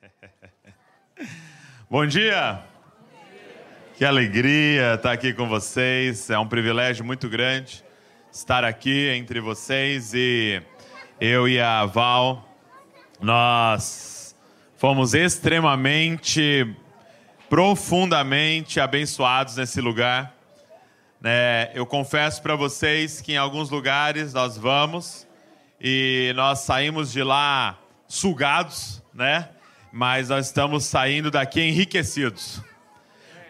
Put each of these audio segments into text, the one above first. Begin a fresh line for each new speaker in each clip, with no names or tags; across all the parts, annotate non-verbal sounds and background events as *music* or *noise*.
*laughs* Bom dia. Que alegria estar aqui com vocês. É um privilégio muito grande estar aqui entre vocês e eu e a Val, nós fomos extremamente, profundamente abençoados nesse lugar. É, eu confesso para vocês que em alguns lugares nós vamos e nós saímos de lá sugados, né? Mas nós estamos saindo daqui enriquecidos.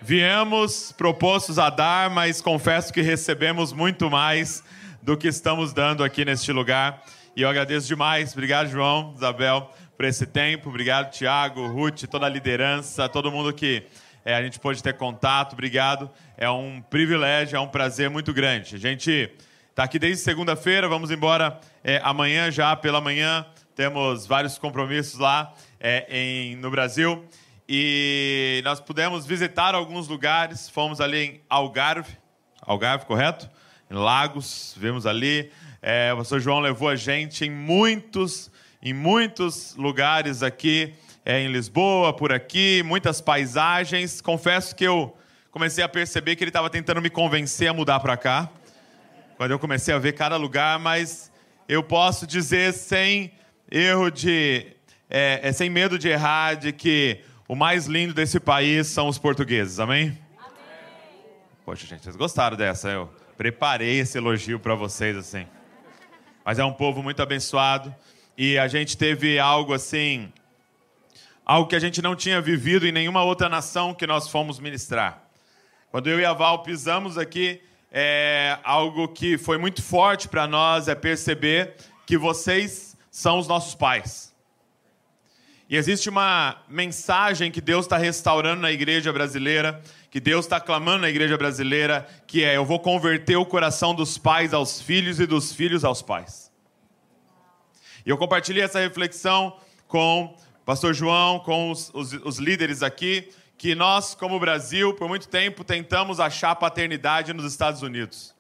Viemos propostos a dar, mas confesso que recebemos muito mais do que estamos dando aqui neste lugar. E eu agradeço demais. Obrigado, João, Isabel, por esse tempo. Obrigado, Tiago, Ruth, toda a liderança, todo mundo que é, a gente pôde ter contato. Obrigado. É um privilégio, é um prazer muito grande. A gente está aqui desde segunda-feira, vamos embora é, amanhã já pela manhã. Temos vários compromissos lá é, em, no Brasil. E nós pudemos visitar alguns lugares. Fomos ali em Algarve, Algarve, correto? Em Lagos, vimos ali. É, o pastor João levou a gente em muitos, em muitos lugares aqui, é, em Lisboa, por aqui, muitas paisagens. Confesso que eu comecei a perceber que ele estava tentando me convencer a mudar para cá. Quando eu comecei a ver cada lugar, mas eu posso dizer sem erro de, é, é sem medo de errar, de que o mais lindo desse país são os portugueses, amém? amém. Poxa, gente, vocês gostaram dessa? Eu preparei esse elogio para vocês assim. Mas é um povo muito abençoado e a gente teve algo assim, algo que a gente não tinha vivido em nenhuma outra nação que nós fomos ministrar. Quando eu e a Val pisamos aqui, é algo que foi muito forte para nós é perceber que vocês são os nossos pais. E existe uma mensagem que Deus está restaurando na igreja brasileira, que Deus está clamando na igreja brasileira, que é: eu vou converter o coração dos pais aos filhos e dos filhos aos pais. E eu compartilhei essa reflexão com o pastor João, com os, os, os líderes aqui, que nós, como Brasil, por muito tempo tentamos achar paternidade nos Estados Unidos.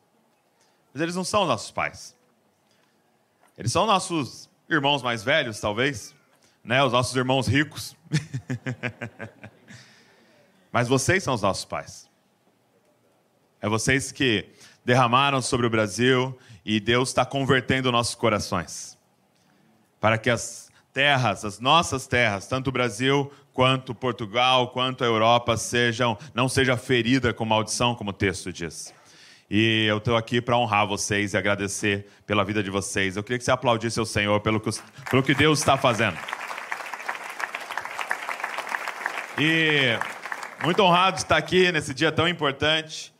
Mas eles não são nossos pais. Eles são nossos irmãos mais velhos, talvez né, os nossos irmãos ricos. *laughs* Mas vocês são os nossos pais. É vocês que derramaram sobre o Brasil e Deus está convertendo nossos corações. Para que as terras, as nossas terras, tanto o Brasil quanto Portugal, quanto a Europa, sejam, não seja ferida com maldição, como o texto diz. E eu estou aqui para honrar vocês e agradecer pela vida de vocês. Eu queria que você aplaudisse o Senhor pelo que, pelo que Deus está fazendo. E muito honrado de estar aqui nesse dia tão importante,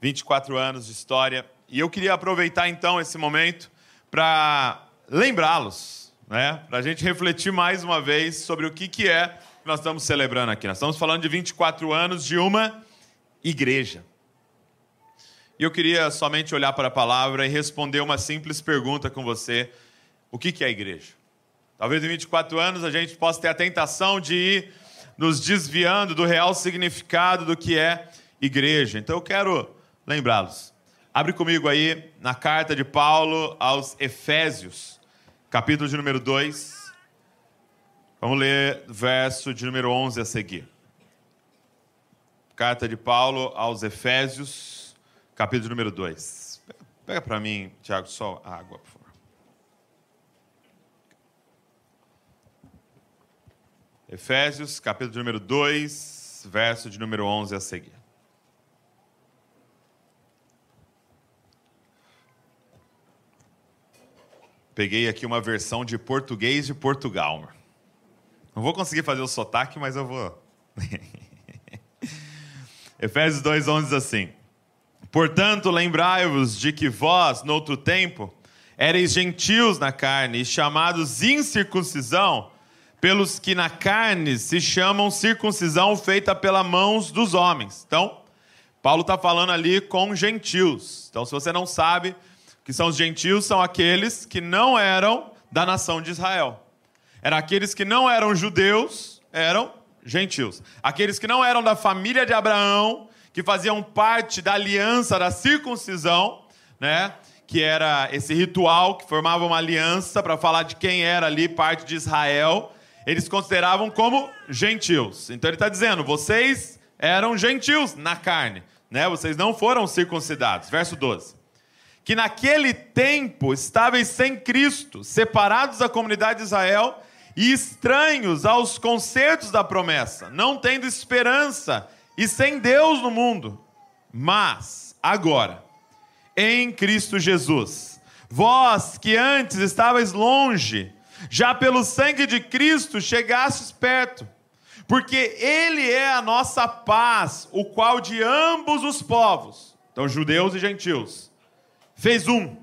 24 anos de história. E eu queria aproveitar então esse momento para lembrá-los, né? para a gente refletir mais uma vez sobre o que, que é que nós estamos celebrando aqui. Nós estamos falando de 24 anos de uma igreja. E eu queria somente olhar para a palavra e responder uma simples pergunta com você: o que, que é a igreja? Talvez em 24 anos a gente possa ter a tentação de ir nos desviando do real significado do que é igreja. Então eu quero lembrá-los. Abre comigo aí na carta de Paulo aos Efésios, capítulo de número 2. Vamos ler verso de número 11 a seguir. Carta de Paulo aos Efésios, capítulo número 2. Pega para mim, Tiago, só água, por favor. Efésios, capítulo número 2, verso de número 11 a seguir. Peguei aqui uma versão de português de Portugal. Não vou conseguir fazer o sotaque, mas eu vou. *laughs* Efésios 2,11 diz assim: Portanto, lembrai-vos de que vós, noutro tempo, ereis gentios na carne e chamados incircuncisão pelos que na carne se chamam circuncisão feita pelas mãos dos homens. Então, Paulo está falando ali com gentios. Então, se você não sabe, que são os gentios são aqueles que não eram da nação de Israel. Eram aqueles que não eram judeus, eram gentios. Aqueles que não eram da família de Abraão, que faziam parte da aliança da circuncisão, né? Que era esse ritual que formava uma aliança para falar de quem era ali parte de Israel eles consideravam como gentios. Então ele está dizendo: vocês eram gentios na carne, né? Vocês não foram circuncidados. Verso 12. Que naquele tempo estáveis sem Cristo, separados da comunidade de Israel e estranhos aos concertos da promessa, não tendo esperança e sem Deus no mundo. Mas, agora, em Cristo Jesus, vós que antes estavais longe, já pelo sangue de Cristo chegastes perto, porque Ele é a nossa paz, o qual de ambos os povos, então judeus e gentios, fez um,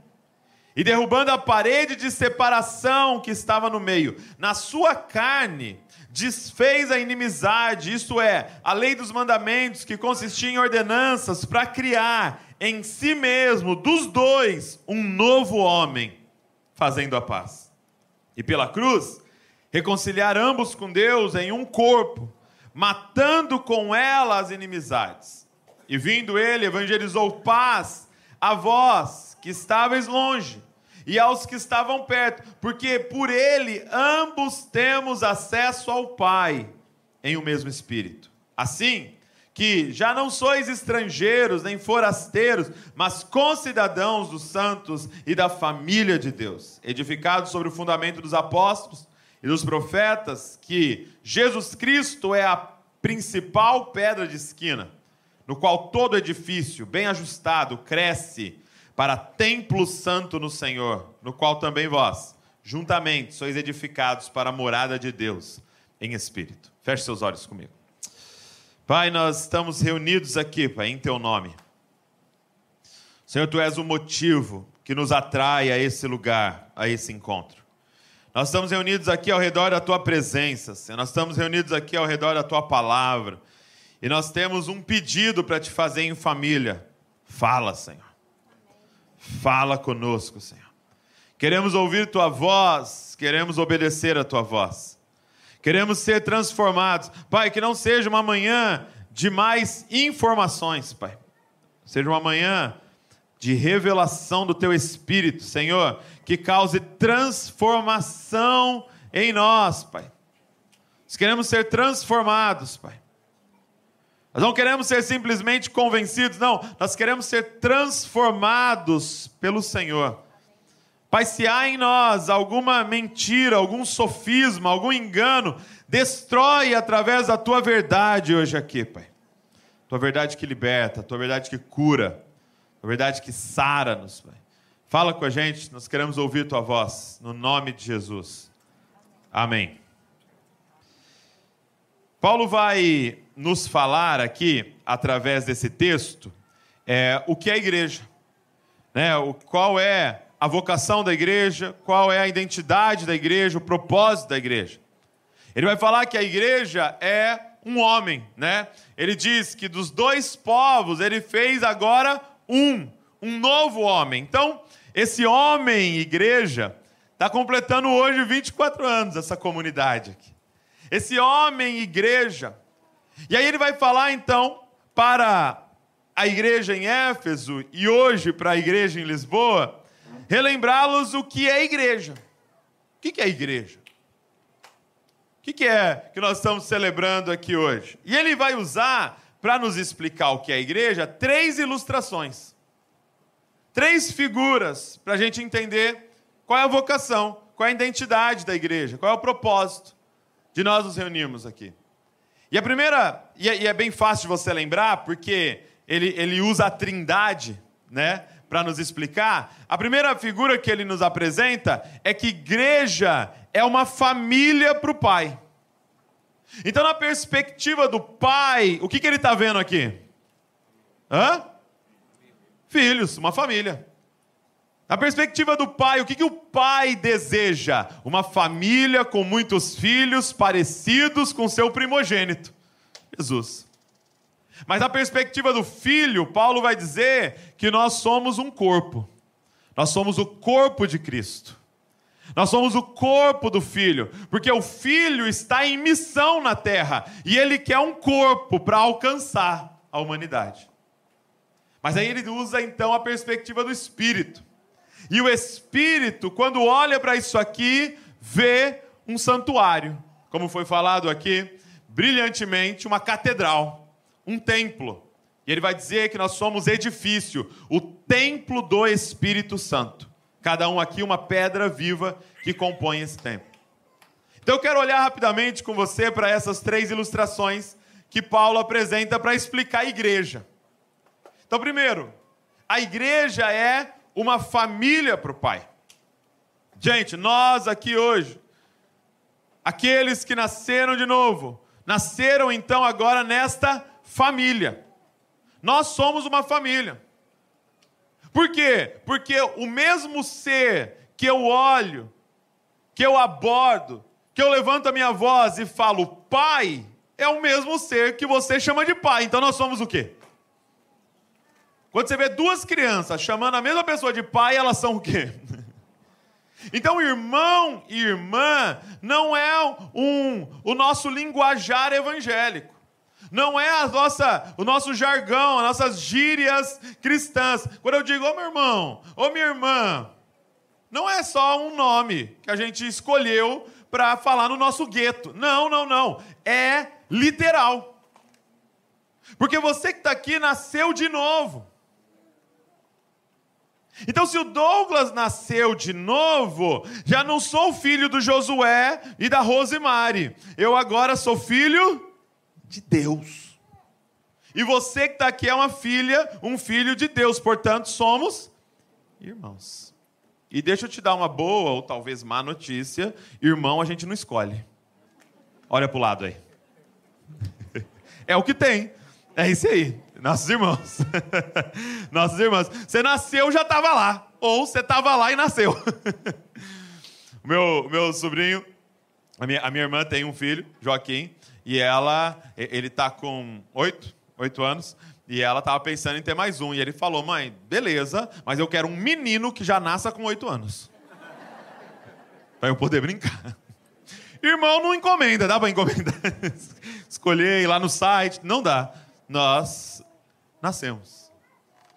e derrubando a parede de separação que estava no meio, na sua carne, desfez a inimizade, isto é, a lei dos mandamentos, que consistia em ordenanças, para criar em si mesmo, dos dois, um novo homem, fazendo a paz. E pela cruz, reconciliar ambos com Deus em um corpo, matando com ela as inimizades. E vindo ele, evangelizou paz a vós que estáveis longe e aos que estavam perto, porque por ele ambos temos acesso ao Pai em o um mesmo Espírito. Assim, que já não sois estrangeiros nem forasteiros, mas concidadãos dos santos e da família de Deus, edificados sobre o fundamento dos apóstolos e dos profetas, que Jesus Cristo é a principal pedra de esquina, no qual todo edifício bem ajustado cresce para templo santo no Senhor, no qual também vós, juntamente, sois edificados para a morada de Deus em espírito. Feche seus olhos comigo. Pai, nós estamos reunidos aqui, Pai, em Teu nome. Senhor, Tu és o motivo que nos atrai a esse lugar, a esse encontro. Nós estamos reunidos aqui ao redor da Tua presença, Senhor. Nós estamos reunidos aqui ao redor da Tua palavra. E nós temos um pedido para te fazer em família. Fala, Senhor. Fala conosco, Senhor. Queremos ouvir tua voz, queremos obedecer a tua voz. Queremos ser transformados. Pai, que não seja uma manhã de mais informações, Pai. Seja uma manhã de revelação do teu espírito, Senhor, que cause transformação em nós, Pai. Nós queremos ser transformados, Pai. Nós não queremos ser simplesmente convencidos, não. Nós queremos ser transformados pelo Senhor. Pai, se há em nós alguma mentira, algum sofisma, algum engano, destrói através da tua verdade hoje aqui, Pai. Tua verdade que liberta, tua verdade que cura, tua verdade que sara-nos, Pai. Fala com a gente, nós queremos ouvir tua voz, no nome de Jesus. Amém. Paulo vai nos falar aqui, através desse texto, é, o que é a igreja, né? o, qual é a vocação da igreja, qual é a identidade da igreja, o propósito da igreja. Ele vai falar que a igreja é um homem, né? Ele diz que dos dois povos ele fez agora um, um novo homem. Então, esse homem, igreja, está completando hoje 24 anos, essa comunidade aqui. Esse homem, igreja, e aí ele vai falar então para a igreja em Éfeso e hoje para a igreja em Lisboa, relembrá-los o que é igreja. O que é igreja? O que é que nós estamos celebrando aqui hoje? E ele vai usar, para nos explicar o que é igreja, três ilustrações. Três figuras para a gente entender qual é a vocação, qual é a identidade da igreja, qual é o propósito de nós nos reunirmos aqui. E a primeira, e é, é bem fácil de você lembrar, porque ele, ele usa a trindade, né? Para nos explicar. A primeira figura que ele nos apresenta é que igreja é uma família para o pai. Então, na perspectiva do pai, o que, que ele está vendo aqui? Hã? Filhos, uma família. Na perspectiva do pai, o que, que o pai deseja? Uma família com muitos filhos parecidos com seu primogênito, Jesus. Mas na perspectiva do filho, Paulo vai dizer que nós somos um corpo. Nós somos o corpo de Cristo. Nós somos o corpo do filho, porque o filho está em missão na terra e ele quer um corpo para alcançar a humanidade. Mas aí ele usa então a perspectiva do espírito. E o espírito, quando olha para isso aqui, vê um santuário, como foi falado aqui, brilhantemente uma catedral, um templo. E ele vai dizer que nós somos edifício, o templo do Espírito Santo. Cada um aqui uma pedra viva que compõe esse templo. Então eu quero olhar rapidamente com você para essas três ilustrações que Paulo apresenta para explicar a igreja. Então, primeiro, a igreja é uma família para o Pai. Gente, nós aqui hoje, aqueles que nasceram de novo, nasceram então agora nesta família. Nós somos uma família. Por quê? Porque o mesmo ser que eu olho, que eu abordo, que eu levanto a minha voz e falo pai, é o mesmo ser que você chama de pai. Então nós somos o quê? Quando você vê duas crianças chamando a mesma pessoa de pai, elas são o quê? *laughs* Então, irmão e irmã não é um, o nosso linguajar evangélico. Não é a nossa, o nosso jargão, as nossas gírias cristãs. Quando eu digo, ô meu irmão, ô minha irmã, não é só um nome que a gente escolheu para falar no nosso gueto. Não, não, não. É literal. Porque você que está aqui nasceu de novo. Então, se o Douglas nasceu de novo, já não sou filho do Josué e da Rosemary. Eu agora sou filho de Deus. E você que está aqui é uma filha, um filho de Deus. Portanto, somos irmãos. E deixa eu te dar uma boa ou talvez má notícia: irmão a gente não escolhe. Olha para o lado aí. *laughs* É o que tem. É isso aí. Nossos irmãos. *laughs* Nossos irmãos. Você nasceu, já estava lá. Ou você estava lá e nasceu. *laughs* meu, meu sobrinho, a minha, a minha irmã tem um filho, Joaquim, e ela, ele está com oito, oito anos, e ela estava pensando em ter mais um. E ele falou, mãe, beleza, mas eu quero um menino que já nasça com oito anos. para eu poder brincar. Irmão não encomenda, dá para encomendar? *laughs* Escolher ir lá no site, não dá. Nós nascemos.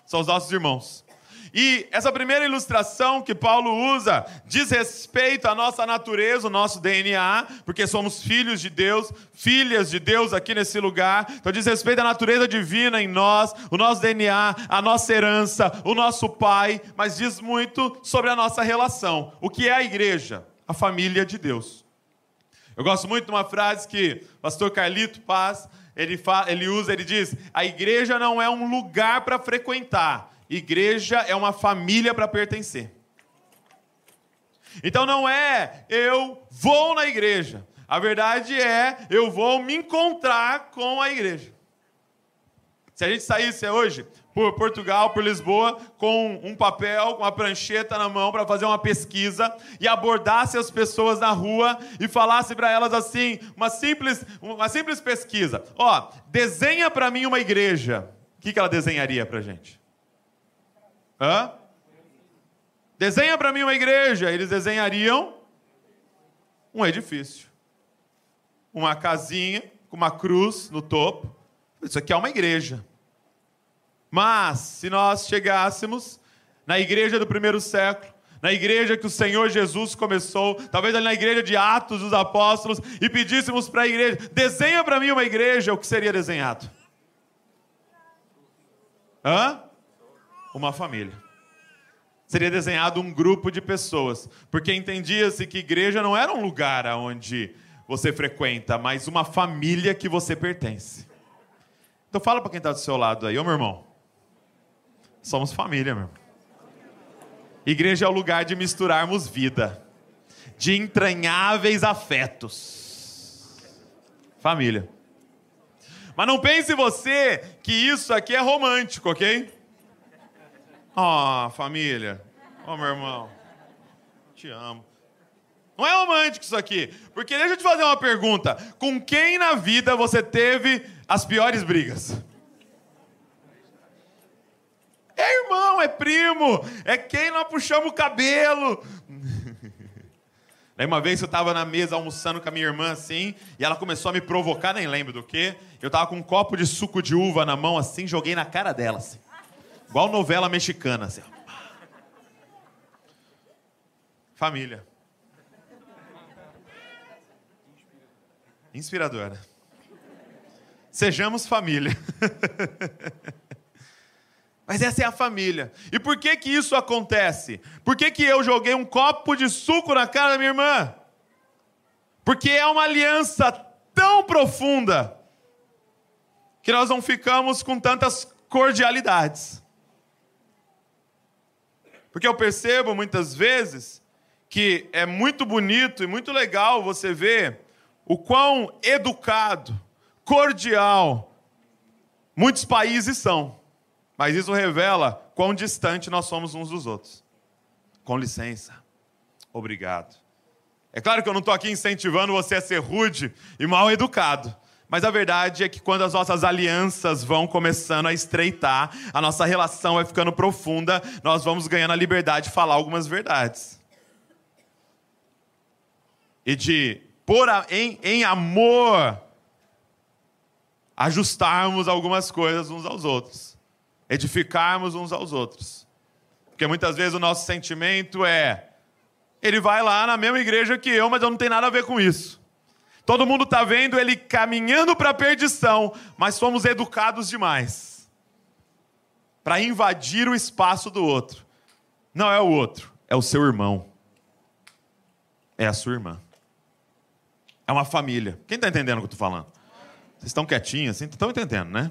São os nossos irmãos. E essa primeira ilustração que Paulo usa diz respeito à nossa natureza, o nosso DNA, porque somos filhos de Deus, filhas de Deus aqui nesse lugar. Então diz respeito à natureza divina em nós, o nosso DNA, a nossa herança, o nosso pai, mas diz muito sobre a nossa relação. O que é a igreja? A família de Deus. Eu gosto muito de uma frase que o pastor Carlito Paz, ele, fala, ele usa, ele diz: "A igreja não é um lugar para frequentar, igreja é uma família para pertencer". Então não é eu vou na igreja. A verdade é eu vou me encontrar com a igreja. Se a gente saísse hoje por Portugal, por Lisboa, com um papel, com uma prancheta na mão para fazer uma pesquisa e abordasse as pessoas na rua e falasse para elas assim, uma simples, uma simples pesquisa. Ó, desenha para mim uma igreja. O que, que ela desenharia para gente? Hã? Desenha para mim uma igreja. Eles desenhariam um edifício. Uma casinha com uma cruz no topo. Isso aqui é uma igreja. Mas, se nós chegássemos na igreja do primeiro século, na igreja que o Senhor Jesus começou, talvez ali na igreja de Atos dos Apóstolos, e pedíssemos para a igreja: desenha para mim uma igreja, o que seria desenhado? Hã? Uma família. Seria desenhado um grupo de pessoas, porque entendia-se que igreja não era um lugar onde você frequenta, mas uma família que você pertence. Então fala para quem está do seu lado aí, ô meu irmão. Somos família, meu. Igreja é o lugar de misturarmos vida, de entranháveis afetos. Família. Mas não pense você que isso aqui é romântico, ok? Ó, oh, família. Ó, oh, meu irmão. Te amo. Não é romântico isso aqui. Porque deixa eu te fazer uma pergunta. Com quem na vida você teve as piores brigas? É irmão, é primo, é quem nós puxamos o cabelo. *laughs* Aí uma vez eu estava na mesa almoçando com a minha irmã assim, e ela começou a me provocar, nem lembro do que. Eu estava com um copo de suco de uva na mão assim, joguei na cara dela assim. Igual novela mexicana assim. Família. Inspiradora. Sejamos família. *laughs* Mas essa é a família. E por que que isso acontece? Por que que eu joguei um copo de suco na cara da minha irmã? Porque é uma aliança tão profunda que nós não ficamos com tantas cordialidades. Porque eu percebo muitas vezes que é muito bonito e muito legal você ver o quão educado, cordial muitos países são. Mas isso revela quão distante nós somos uns dos outros. Com licença. Obrigado. É claro que eu não estou aqui incentivando você a ser rude e mal educado. Mas a verdade é que quando as nossas alianças vão começando a estreitar, a nossa relação vai ficando profunda, nós vamos ganhando a liberdade de falar algumas verdades. E de, por a, em, em amor, ajustarmos algumas coisas uns aos outros, edificarmos uns aos outros. Porque muitas vezes o nosso sentimento é: ele vai lá na mesma igreja que eu, mas eu não tenho nada a ver com isso. Todo mundo está vendo ele caminhando para a perdição, mas somos educados demais para invadir o espaço do outro. Não é o outro, é o seu irmão. É a sua irmã. É uma família. Quem está entendendo o que eu estou falando? Vocês estão quietinhos assim? Estão entendendo, né?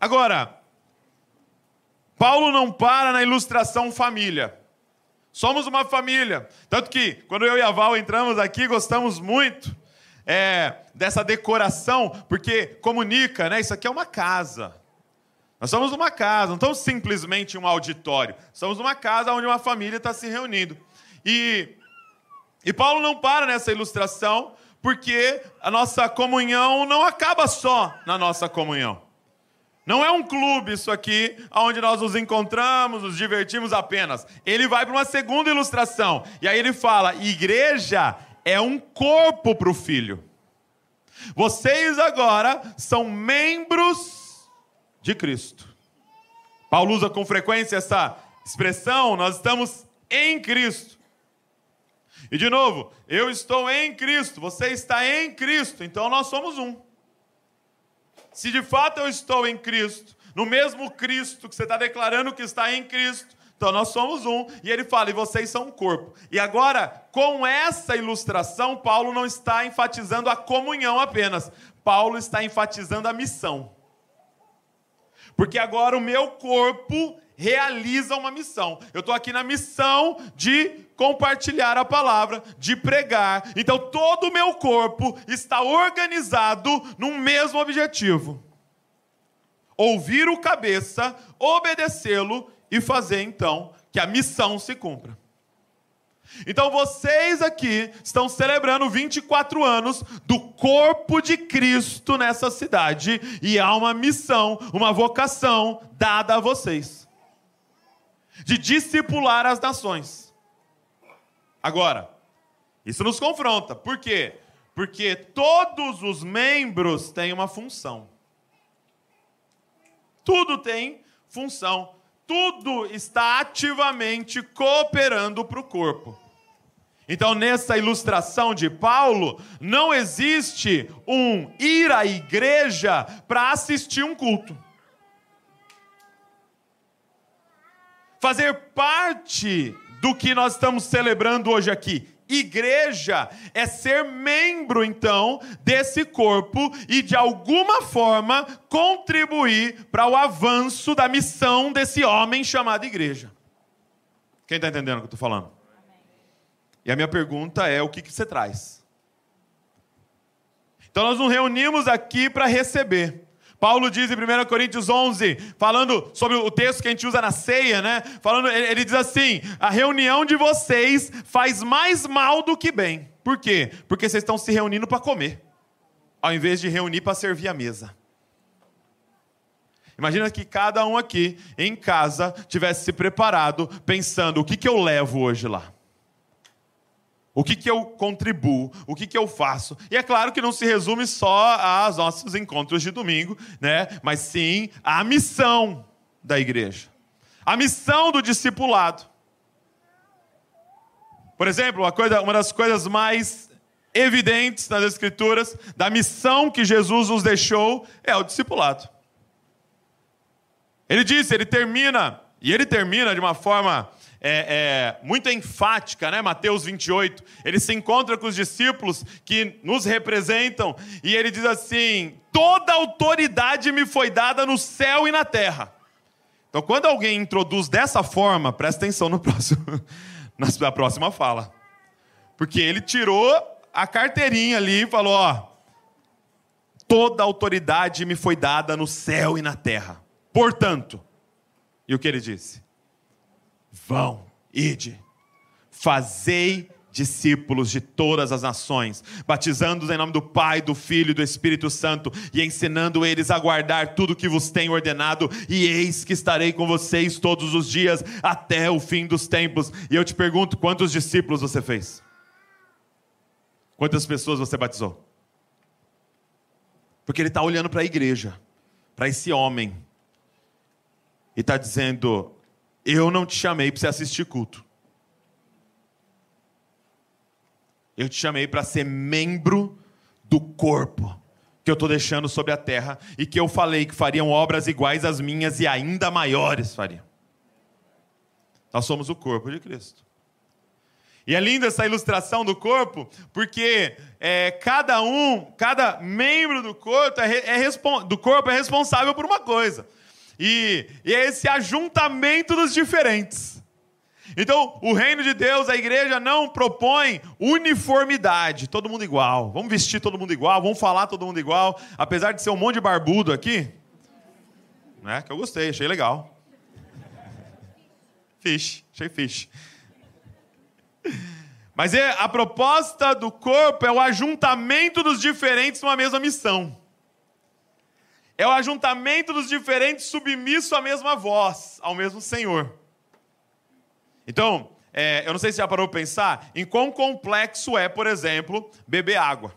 Agora, Paulo não para na ilustração família. Somos uma família. Tanto que, quando eu e a Val entramos aqui, gostamos muito é, dessa decoração, porque comunica, né? Isso aqui é uma casa. Nós somos uma casa, não estamos simplesmente um auditório. Somos uma casa onde uma família está se reunindo. E, e Paulo não para nessa ilustração, porque a nossa comunhão não acaba só na nossa comunhão. Não é um clube isso aqui, onde nós nos encontramos, nos divertimos apenas. Ele vai para uma segunda ilustração. E aí ele fala: igreja é um corpo para o filho. Vocês agora são membros de Cristo. Paulo usa com frequência essa expressão, nós estamos em Cristo. E de novo, eu estou em Cristo, você está em Cristo, então nós somos um. Se de fato eu estou em Cristo, no mesmo Cristo que você está declarando que está em Cristo, então nós somos um, e ele fala, e vocês são um corpo. E agora, com essa ilustração, Paulo não está enfatizando a comunhão apenas, Paulo está enfatizando a missão. Porque agora o meu corpo realiza uma missão. Eu estou aqui na missão de compartilhar a palavra, de pregar. Então todo o meu corpo está organizado num mesmo objetivo: ouvir o cabeça, obedecê-lo e fazer então que a missão se cumpra. Então vocês aqui estão celebrando 24 anos do corpo de Cristo nessa cidade e há uma missão, uma vocação dada a vocês de discipular as nações. Agora, isso nos confronta. Por quê? Porque todos os membros têm uma função. Tudo tem função. Tudo está ativamente cooperando para o corpo. Então, nessa ilustração de Paulo, não existe um ir à igreja para assistir um culto. Fazer parte do que nós estamos celebrando hoje aqui. Igreja é ser membro, então, desse corpo e, de alguma forma, contribuir para o avanço da missão desse homem chamado igreja. Quem está entendendo o que eu estou falando? E a minha pergunta é: o que, que você traz? Então, nós nos reunimos aqui para receber. Paulo diz em 1 Coríntios 11, falando sobre o texto que a gente usa na ceia, né? Falando, ele diz assim: a reunião de vocês faz mais mal do que bem. Por quê? Porque vocês estão se reunindo para comer, ao invés de reunir para servir a mesa. Imagina que cada um aqui em casa tivesse se preparado, pensando: o que, que eu levo hoje lá? O que, que eu contribuo? O que, que eu faço? E é claro que não se resume só aos nossos encontros de domingo, né? mas sim à missão da igreja, a missão do discipulado. Por exemplo, uma, coisa, uma das coisas mais evidentes nas Escrituras da missão que Jesus nos deixou é o discipulado. Ele disse, ele termina, e ele termina de uma forma é, é, muito enfática, né? Mateus 28. Ele se encontra com os discípulos que nos representam e ele diz assim: Toda autoridade me foi dada no céu e na terra. Então, quando alguém introduz dessa forma, presta atenção no próximo, *laughs* na próxima fala. Porque ele tirou a carteirinha ali e falou: Ó, toda autoridade me foi dada no céu e na terra. Portanto, e o que ele disse? Vão, ide, fazei discípulos de todas as nações, batizando-os em nome do Pai, do Filho e do Espírito Santo e ensinando eles a guardar tudo que vos tenho ordenado, e eis que estarei com vocês todos os dias até o fim dos tempos. E eu te pergunto: quantos discípulos você fez? Quantas pessoas você batizou? Porque ele está olhando para a igreja, para esse homem, e está dizendo: Eu não te chamei para você assistir culto. Eu te chamei para ser membro do corpo que eu estou deixando sobre a terra e que eu falei que fariam obras iguais às minhas e ainda maiores fariam. Nós somos o corpo de Cristo. E é linda essa ilustração do corpo, porque é, cada um, cada membro do corpo é, é, do corpo é responsável por uma coisa. E, e é esse ajuntamento dos diferentes. Então, o reino de Deus, a igreja não propõe uniformidade, todo mundo igual. Vamos vestir todo mundo igual, vamos falar todo mundo igual, apesar de ser um monte de barbudo aqui. Né? Que eu gostei, achei legal. Fish, achei fish. Mas é, a proposta do corpo é o ajuntamento dos diferentes numa mesma missão. É o ajuntamento dos diferentes submisso à mesma voz, ao mesmo Senhor. Então, é, eu não sei se já parou para pensar em quão complexo é, por exemplo, beber água.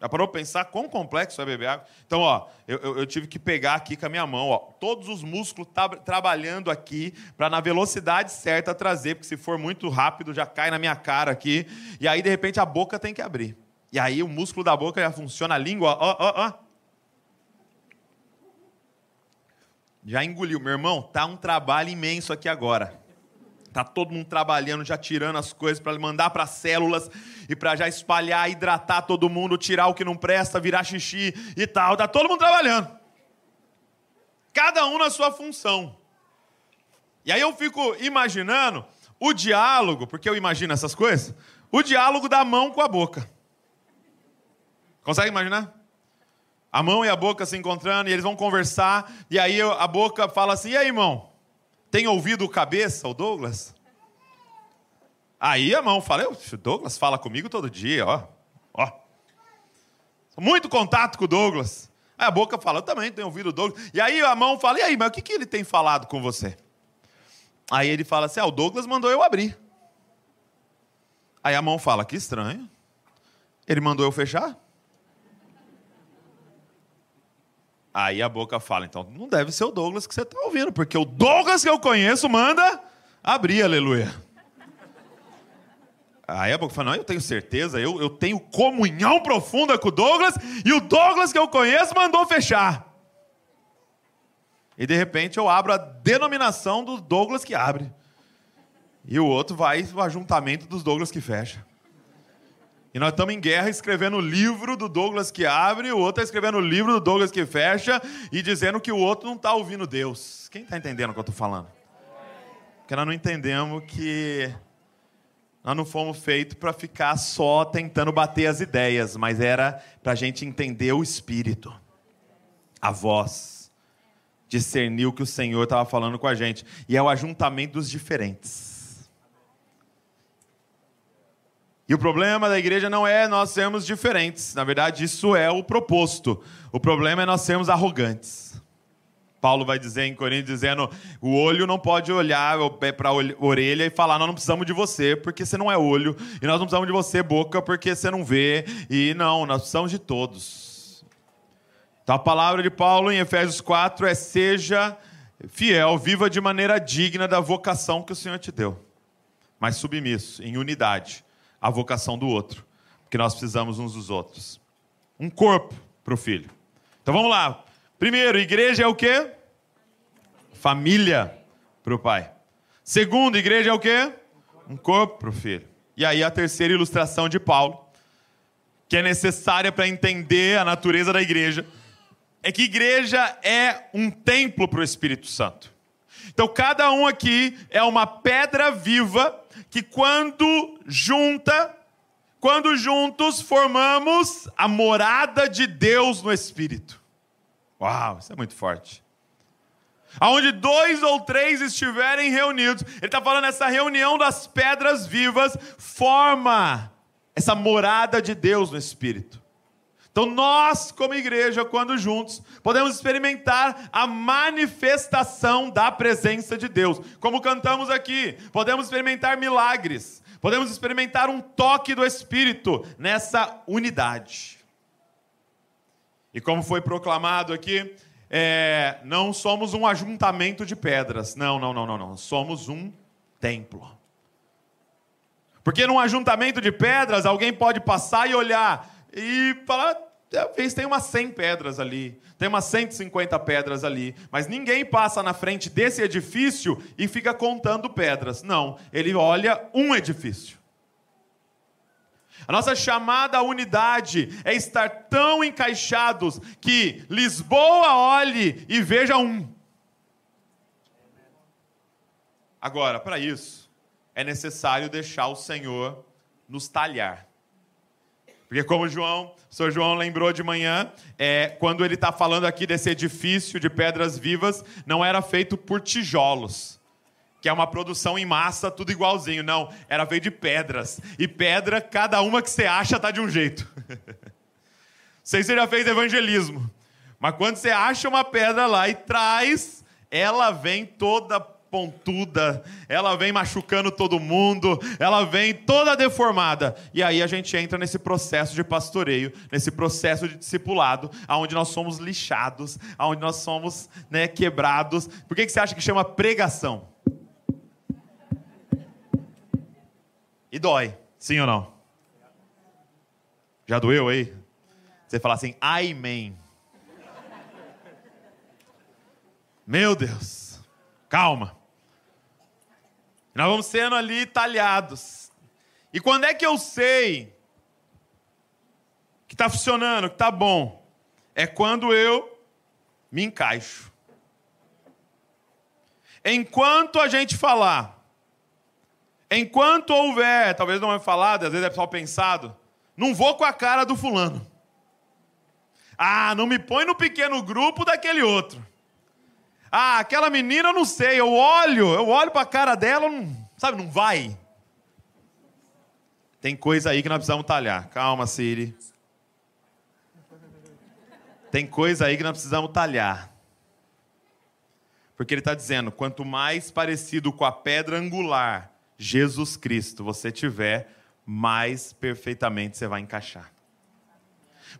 Já parou para pensar quão complexo é beber água? Então, ó, eu, eu, eu tive que pegar aqui com a minha mão, ó, todos os músculos trabalhando aqui para na velocidade certa trazer, porque se for muito rápido já cai na minha cara aqui, e aí de repente a boca tem que abrir. E aí o músculo da boca já funciona, a língua, ó, ó, ó. Já engoliu, meu irmão, tá um trabalho imenso aqui agora. Tá todo mundo trabalhando, já tirando as coisas para mandar para as células e para já espalhar, hidratar todo mundo, tirar o que não presta, virar xixi e tal. Tá todo mundo trabalhando. Cada um na sua função. E aí eu fico imaginando o diálogo, porque eu imagino essas coisas, o diálogo da mão com a boca. Consegue imaginar? A mão e a boca se encontrando e eles vão conversar, e aí a boca fala assim: "E aí, irmão? Tem ouvido o cabeça, o Douglas? Aí a mão fala, o Douglas fala comigo todo dia, ó. ó. Muito contato com o Douglas. Aí a boca fala, eu também tenho ouvido o Douglas. E aí a mão fala, e aí, mas o que, que ele tem falado com você? Aí ele fala assim, ah, o Douglas mandou eu abrir. Aí a mão fala, que estranho. Ele mandou eu fechar? Aí a boca fala, então não deve ser o Douglas que você está ouvindo, porque o Douglas que eu conheço manda abrir, aleluia. Aí a boca fala, não, eu tenho certeza, eu, eu tenho comunhão profunda com o Douglas, e o Douglas que eu conheço mandou fechar. E de repente eu abro a denominação do Douglas que abre. E o outro vai o ajuntamento dos Douglas que fecha. E nós estamos em guerra escrevendo o livro do Douglas que abre, o outro está escrevendo o livro do Douglas que fecha e dizendo que o outro não está ouvindo Deus. Quem está entendendo o que eu estou falando? Porque nós não entendemos que nós não fomos feitos para ficar só tentando bater as ideias, mas era para a gente entender o Espírito, a voz, discernir o que o Senhor estava falando com a gente. E é o ajuntamento dos diferentes. E o problema da igreja não é nós sermos diferentes. Na verdade, isso é o proposto. O problema é nós sermos arrogantes. Paulo vai dizer em Coríntios, dizendo: o olho não pode olhar para a orelha e falar, nós não precisamos de você, porque você não é olho, e nós não precisamos de você, boca, porque você não vê, e não, nós precisamos de todos. Então a palavra de Paulo em Efésios 4 é: seja fiel, viva de maneira digna da vocação que o Senhor te deu. mas submisso, em unidade, à vocação do outro, porque nós precisamos uns dos outros. Um corpo para o filho. Então vamos lá. Primeiro, igreja é o quê? Família para o pai. Segundo, igreja é o quê? Um corpo para o filho. E aí a terceira ilustração de Paulo, que é necessária para entender a natureza da igreja, é que igreja é um templo para o Espírito Santo. Então cada um aqui é uma pedra viva que quando junta, quando juntos formamos a morada de Deus no Espírito. Uau, isso é muito forte. Aonde dois ou três estiverem reunidos, ele está falando essa reunião das pedras vivas forma essa morada de Deus no Espírito. Então, nós, como igreja, quando juntos, podemos experimentar a manifestação da presença de Deus. Como cantamos aqui, podemos experimentar milagres, podemos experimentar um toque do Espírito nessa unidade. E como foi proclamado aqui, é, não somos um ajuntamento de pedras. Não, não, não, não, não. Somos um templo. Porque num ajuntamento de pedras, alguém pode passar e olhar e falar, talvez tem umas 100 pedras ali, tem umas 150 pedras ali, mas ninguém passa na frente desse edifício e fica contando pedras. Não, ele olha um edifício. A nossa chamada à unidade é estar tão encaixados que Lisboa olhe e veja um. Agora, para isso, é necessário deixar o Senhor nos talhar. Porque como João, o senhor João lembrou de manhã, é, quando ele está falando aqui desse edifício de pedras vivas, não era feito por tijolos, que é uma produção em massa, tudo igualzinho. Não, era feito de pedras. E pedra, cada uma que você acha está de um jeito. *laughs* Sei se você já fez evangelismo. Mas quando você acha uma pedra lá e traz, ela vem toda pontuda, ela vem machucando todo mundo, ela vem toda deformada. E aí a gente entra nesse processo de pastoreio, nesse processo de discipulado, aonde nós somos lixados, aonde nós somos né, quebrados. Por que, que você acha que chama pregação? E dói, sim ou não? Já doeu aí? Você fala assim, amém. Meu Deus, calma. Nós vamos sendo ali talhados. E quando é que eu sei que está funcionando, que está bom? É quando eu me encaixo. Enquanto a gente falar, enquanto houver, talvez não é falado, às vezes é só pensado, não vou com a cara do fulano. Ah, não me põe no pequeno grupo daquele outro. Ah, aquela menina eu não sei, eu olho, eu olho para a cara dela, não, sabe, não vai. Tem coisa aí que nós precisamos talhar. Calma, Siri. Tem coisa aí que nós precisamos talhar. Porque ele está dizendo: quanto mais parecido com a pedra angular, Jesus Cristo, você tiver, mais perfeitamente você vai encaixar.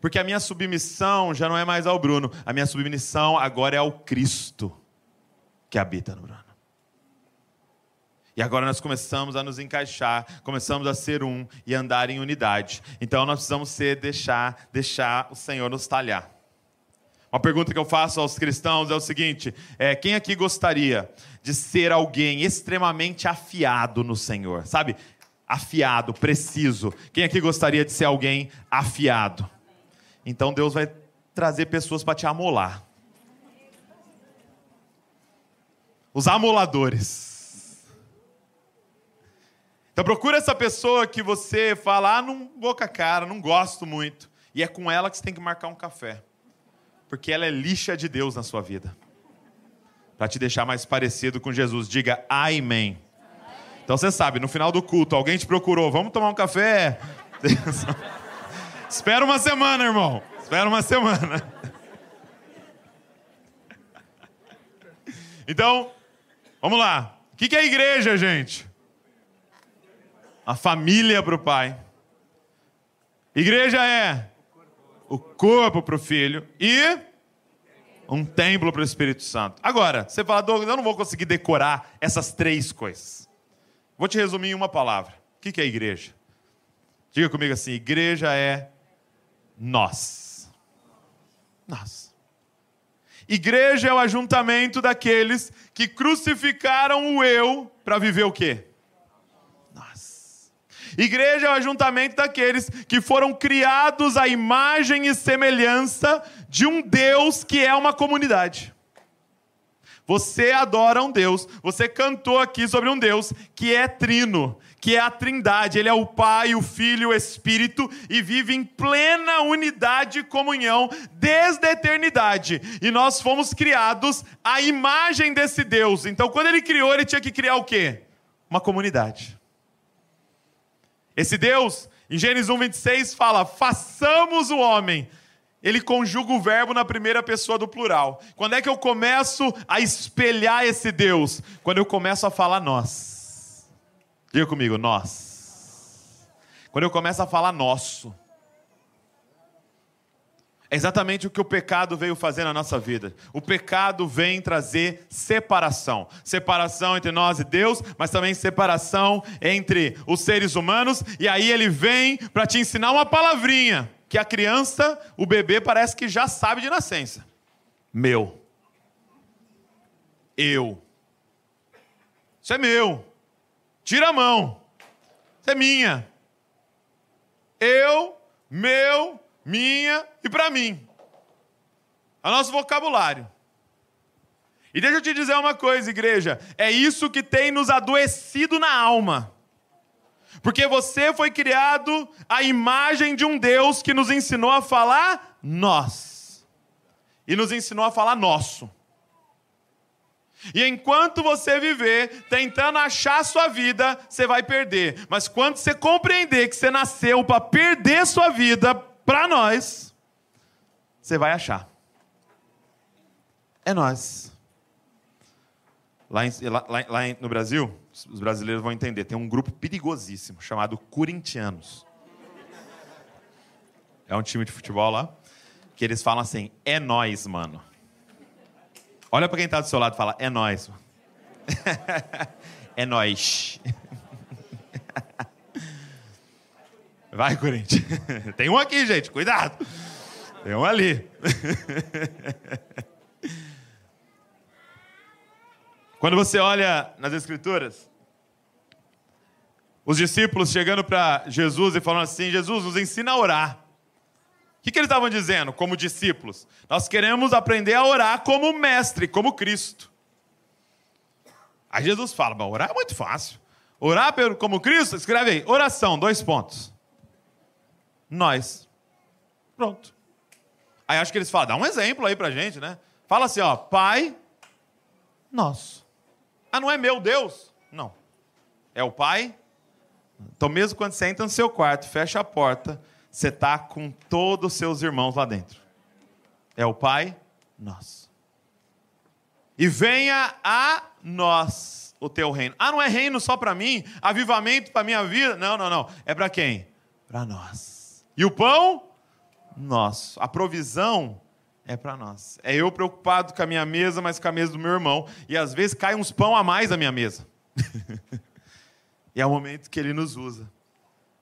Porque a minha submissão já não é mais ao Bruno, a minha submissão agora é ao Cristo que habita no Bruno. E agora nós começamos a nos encaixar, começamos a ser um e andar em unidade. Então nós precisamos ser, deixar, deixar o Senhor nos talhar. Uma pergunta que eu faço aos cristãos é o seguinte: é, quem aqui gostaria de ser alguém extremamente afiado no Senhor? Sabe? Afiado, preciso. Quem aqui gostaria de ser alguém afiado? Então Deus vai trazer pessoas para te amolar. Os amoladores. Então procura essa pessoa que você fala, ah, não vou com a cara, não gosto muito. E é com ela que você tem que marcar um café. Porque ela é lixa de Deus na sua vida. Para te deixar mais parecido com Jesus. Diga amém. Então você sabe, no final do culto, alguém te procurou, vamos tomar um café? *laughs* Espera uma semana, irmão. Espera uma semana. *laughs* Então, Vamos lá. O que é igreja, gente? A família para o pai. Igreja é o corpo para o filho e um templo para o Espírito Santo. Agora, você fala, Douglas, eu não vou conseguir decorar essas três coisas. Vou te resumir em uma palavra. O que é igreja? Diga comigo assim: igreja é nós. Nós. Igreja é o ajuntamento daqueles que crucificaram o eu para viver o quê? Nós. Igreja é o ajuntamento daqueles que foram criados à imagem e semelhança de um Deus que é uma comunidade. Você adora um Deus, você cantou aqui sobre um Deus que é trino, que é a Trindade, ele é o Pai, o Filho o Espírito e vive em plena unidade e comunhão desde a eternidade. E nós fomos criados à imagem desse Deus. Então, quando ele criou, ele tinha que criar o quê? Uma comunidade. Esse Deus, em Gênesis 1, 26, fala: façamos o homem ele conjuga o verbo na primeira pessoa do plural. Quando é que eu começo a espelhar esse Deus? Quando eu começo a falar nós. Diga comigo, nós. Quando eu começo a falar nosso. É exatamente o que o pecado veio fazer na nossa vida. O pecado vem trazer separação. Separação entre nós e Deus, mas também separação entre os seres humanos. E aí ele vem para te ensinar uma palavrinha que a criança, o bebê, parece que já sabe de nascença. Meu. Eu. Isso é meu. Tira a mão. Isso é minha. Eu, meu, minha e para mim. É o nosso vocabulário. E deixa eu te dizer uma coisa, igreja: é isso que tem nos adoecido na alma. Porque você foi criado à imagem de um Deus que nos ensinou a falar nós. E nos ensinou a falar nosso. E enquanto você viver tentando achar sua vida, você vai perder. Mas quando você compreender que você nasceu para perder sua vida para nós, você vai achar. É nós. Lá, em, lá, lá no Brasil, os brasileiros vão entender, tem um grupo perigosíssimo chamado Corintianos. É um time de futebol lá que eles falam assim: "É nós, mano". Olha para quem está do seu lado e fala: "É nós". *laughs* é nós. *laughs* Vai, Corinthians. *laughs* Tem um aqui, gente, cuidado. Tem um ali. Quando você olha nas Escrituras, os discípulos chegando para Jesus e falando assim: Jesus, nos ensina a orar. O que, que eles estavam dizendo como discípulos? Nós queremos aprender a orar como mestre, como Cristo. Aí Jesus fala: Bom, orar é muito fácil. Orar como Cristo, escreve aí: oração, dois pontos. Nós. Pronto. Aí acho que eles falam: dá um exemplo aí para gente, né? Fala assim: ó, Pai nosso. Ah, não é meu Deus? Não. É o Pai? Então, mesmo quando você entra no seu quarto, fecha a porta, você está com todos os seus irmãos lá dentro. É o Pai nosso. E venha a nós o teu reino. Ah, não é reino só para mim? Avivamento para minha vida? Não, não, não. É para quem? Para nós. E o pão? Nosso. A provisão é para nós. É eu preocupado com a minha mesa, mas com a mesa do meu irmão. E às vezes cai uns pão a mais na minha mesa. *laughs* e é o momento que ele nos usa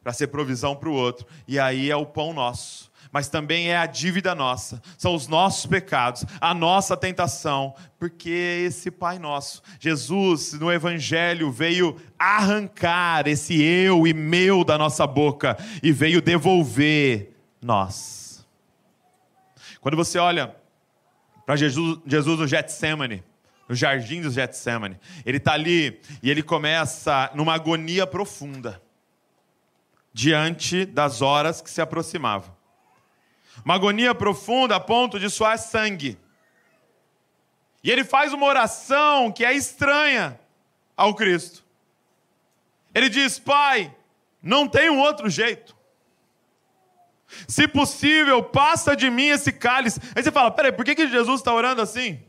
para ser provisão para o outro. E aí é o pão nosso. Mas também é a dívida nossa, são os nossos pecados, a nossa tentação, porque esse Pai nosso, Jesus no Evangelho veio arrancar esse eu e meu da nossa boca e veio devolver nós quando você olha para Jesus, Jesus no Getsemane, no jardim do Getsemane, ele está ali e ele começa numa agonia profunda diante das horas que se aproximavam. Uma agonia profunda a ponto de suar sangue. E ele faz uma oração que é estranha ao Cristo. Ele diz: Pai, não tem um outro jeito. Se possível, passa de mim esse cálice. Aí você fala: peraí, por que, que Jesus está orando assim?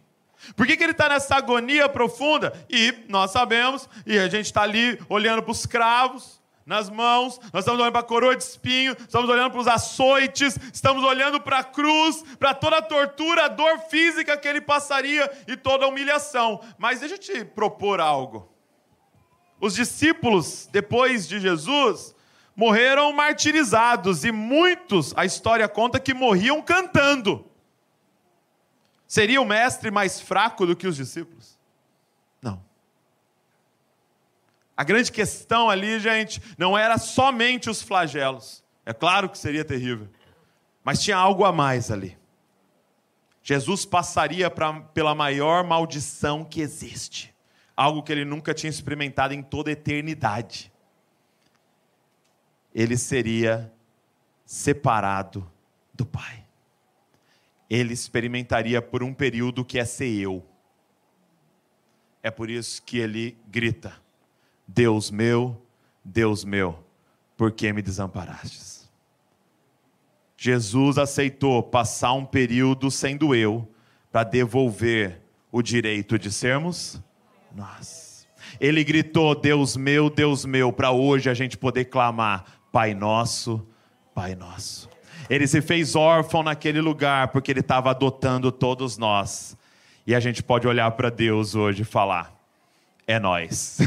Por que, que ele está nessa agonia profunda? E nós sabemos, e a gente está ali olhando para os cravos nas mãos, nós estamos olhando para a coroa de espinho, estamos olhando para os açoites, estamos olhando para a cruz, para toda a tortura, a dor física que ele passaria e toda a humilhação. Mas deixa eu te propor algo. Os discípulos, depois de Jesus, morreram martirizados e muitos, a história conta que morriam cantando. Seria o mestre mais fraco do que os discípulos? Não. A grande questão ali, gente, não era somente os flagelos. É claro que seria terrível. Mas tinha algo a mais ali. Jesus passaria pra, pela maior maldição que existe. Algo que ele nunca tinha experimentado em toda a eternidade. Ele seria separado do Pai. Ele experimentaria por um período que é ser eu. É por isso que ele grita: Deus meu, Deus meu, por que me desamparastes? Jesus aceitou passar um período sendo eu, para devolver o direito de sermos nós. Ele gritou: Deus meu, Deus meu, para hoje a gente poder clamar: Pai nosso, Pai nosso. Ele se fez órfão naquele lugar porque ele estava adotando todos nós. E a gente pode olhar para Deus hoje e falar: É nós.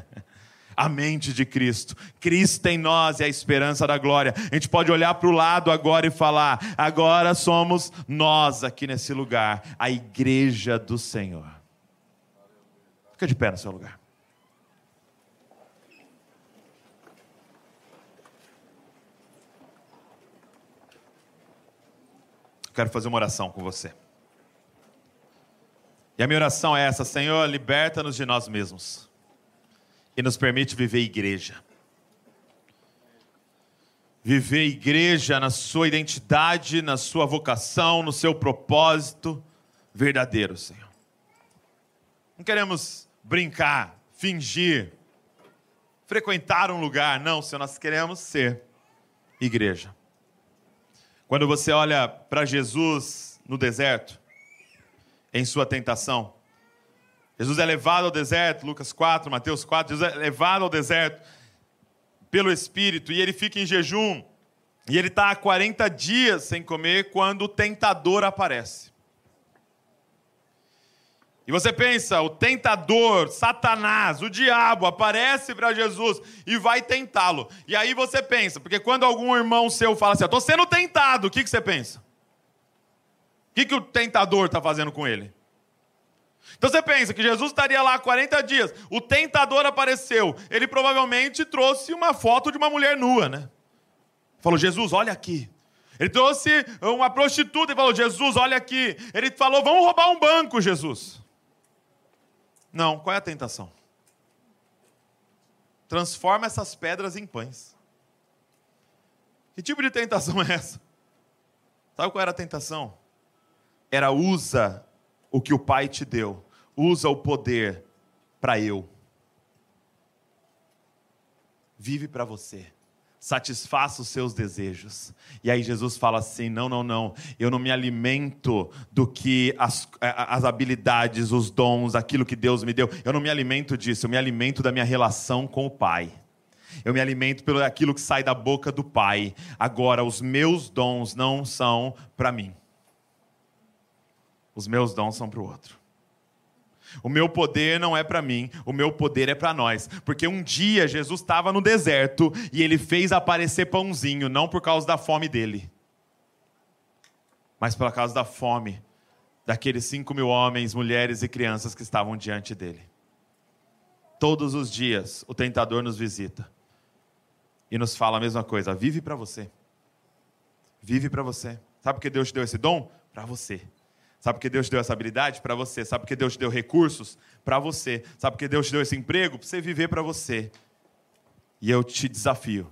*laughs* a mente de Cristo. Cristo em nós é a esperança da glória. A gente pode olhar para o lado agora e falar: agora somos nós aqui nesse lugar, a igreja do Senhor. Fica de pé no seu lugar. Quero fazer uma oração com você. E a minha oração é essa: Senhor, liberta-nos de nós mesmos e nos permite viver igreja. Viver igreja na sua identidade, na sua vocação, no seu propósito verdadeiro, Senhor. Não queremos brincar, fingir, frequentar um lugar, não, Senhor, nós queremos ser igreja. Quando você olha para Jesus no deserto, em sua tentação, Jesus é levado ao deserto, Lucas 4, Mateus 4, Jesus é levado ao deserto pelo Espírito e ele fica em jejum. E ele está há 40 dias sem comer quando o tentador aparece. E você pensa, o tentador, Satanás, o diabo, aparece para Jesus e vai tentá-lo. E aí você pensa, porque quando algum irmão seu fala assim, estou sendo tentado, o que, que você pensa? O que, que o tentador está fazendo com ele? Então você pensa que Jesus estaria lá 40 dias, o tentador apareceu, ele provavelmente trouxe uma foto de uma mulher nua, né? Falou, Jesus, olha aqui. Ele trouxe uma prostituta e falou, Jesus, olha aqui. Ele falou, vamos roubar um banco, Jesus. Não, qual é a tentação? Transforma essas pedras em pães. Que tipo de tentação é essa? Sabe qual era a tentação? Era usa o que o Pai te deu, usa o poder para eu. Vive para você. Satisfaça os seus desejos. E aí Jesus fala assim: não, não, não. Eu não me alimento do que as, as habilidades, os dons, aquilo que Deus me deu. Eu não me alimento disso. Eu me alimento da minha relação com o Pai. Eu me alimento pelo aquilo que sai da boca do Pai. Agora, os meus dons não são para mim. Os meus dons são para o outro. O meu poder não é para mim, o meu poder é para nós. Porque um dia Jesus estava no deserto e ele fez aparecer pãozinho, não por causa da fome dele, mas por causa da fome daqueles cinco mil homens, mulheres e crianças que estavam diante dele. Todos os dias o tentador nos visita e nos fala a mesma coisa: vive para você. Vive para você. Sabe por que Deus te deu esse dom? Para você. Sabe por que Deus te deu essa habilidade? Para você. Sabe por que Deus te deu recursos? Para você. Sabe por que Deus te deu esse emprego? Para você viver para você. E eu te desafio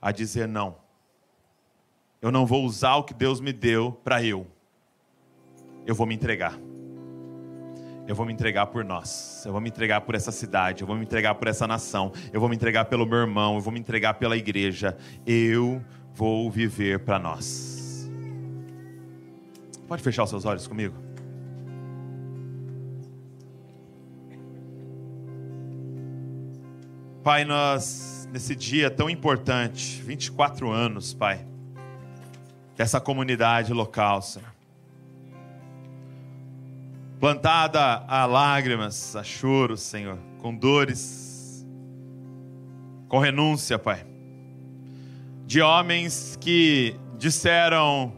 a dizer não. Eu não vou usar o que Deus me deu para eu. Eu vou me entregar. Eu vou me entregar por nós. Eu vou me entregar por essa cidade. Eu vou me entregar por essa nação. Eu vou me entregar pelo meu irmão. Eu vou me entregar pela igreja. Eu vou viver para nós. Pode fechar seus olhos comigo? Pai, nós, nesse dia tão importante, 24 anos, Pai, dessa comunidade local, Senhor. plantada a lágrimas, a choros, Senhor, com dores, com renúncia, Pai. De homens que disseram,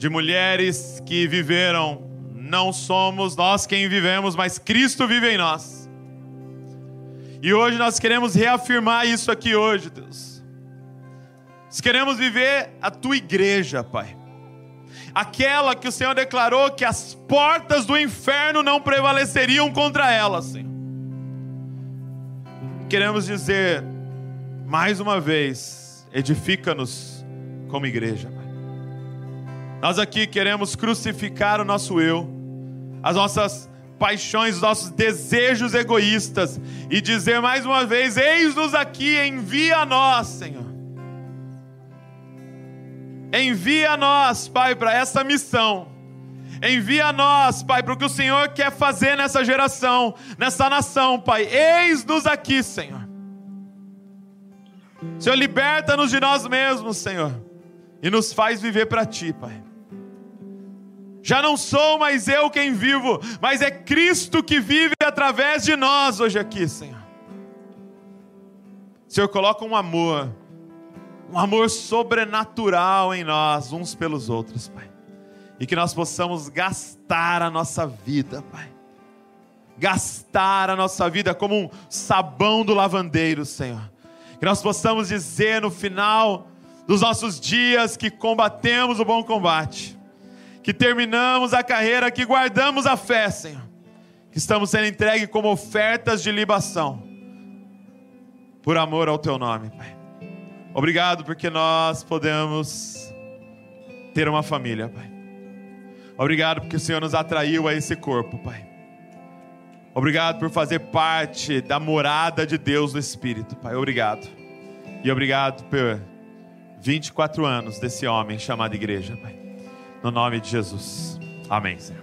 de mulheres que viveram, não somos nós quem vivemos, mas Cristo vive em nós. E hoje nós queremos reafirmar isso aqui hoje, Deus. Nós queremos viver a tua igreja, Pai. Aquela que o Senhor declarou que as portas do inferno não prevaleceriam contra ela, Senhor. Queremos dizer mais uma vez, edifica-nos como igreja. Nós aqui queremos crucificar o nosso eu, as nossas paixões, os nossos desejos egoístas e dizer mais uma vez: Eis-nos aqui, envia a nós, Senhor. Envia a nós, Pai, para essa missão. Envia a nós, Pai, para o que o Senhor quer fazer nessa geração, nessa nação, Pai. Eis-nos aqui, Senhor. Senhor, liberta-nos de nós mesmos, Senhor, e nos faz viver para Ti, Pai. Já não sou mais eu quem vivo, mas é Cristo que vive através de nós hoje aqui, Senhor. Senhor, coloca um amor, um amor sobrenatural em nós, uns pelos outros, Pai. E que nós possamos gastar a nossa vida, Pai. Gastar a nossa vida como um sabão do lavandeiro, Senhor. Que nós possamos dizer no final dos nossos dias que combatemos o bom combate que terminamos a carreira, que guardamos a fé, Senhor, que estamos sendo entregues como ofertas de libação, por amor ao Teu nome, Pai. Obrigado porque nós podemos ter uma família, Pai. Obrigado porque o Senhor nos atraiu a esse corpo, Pai. Obrigado por fazer parte da morada de Deus no Espírito, Pai. Obrigado. E obrigado por 24 anos desse homem chamado igreja, Pai. No nome de Jesus. Amém, Senhor.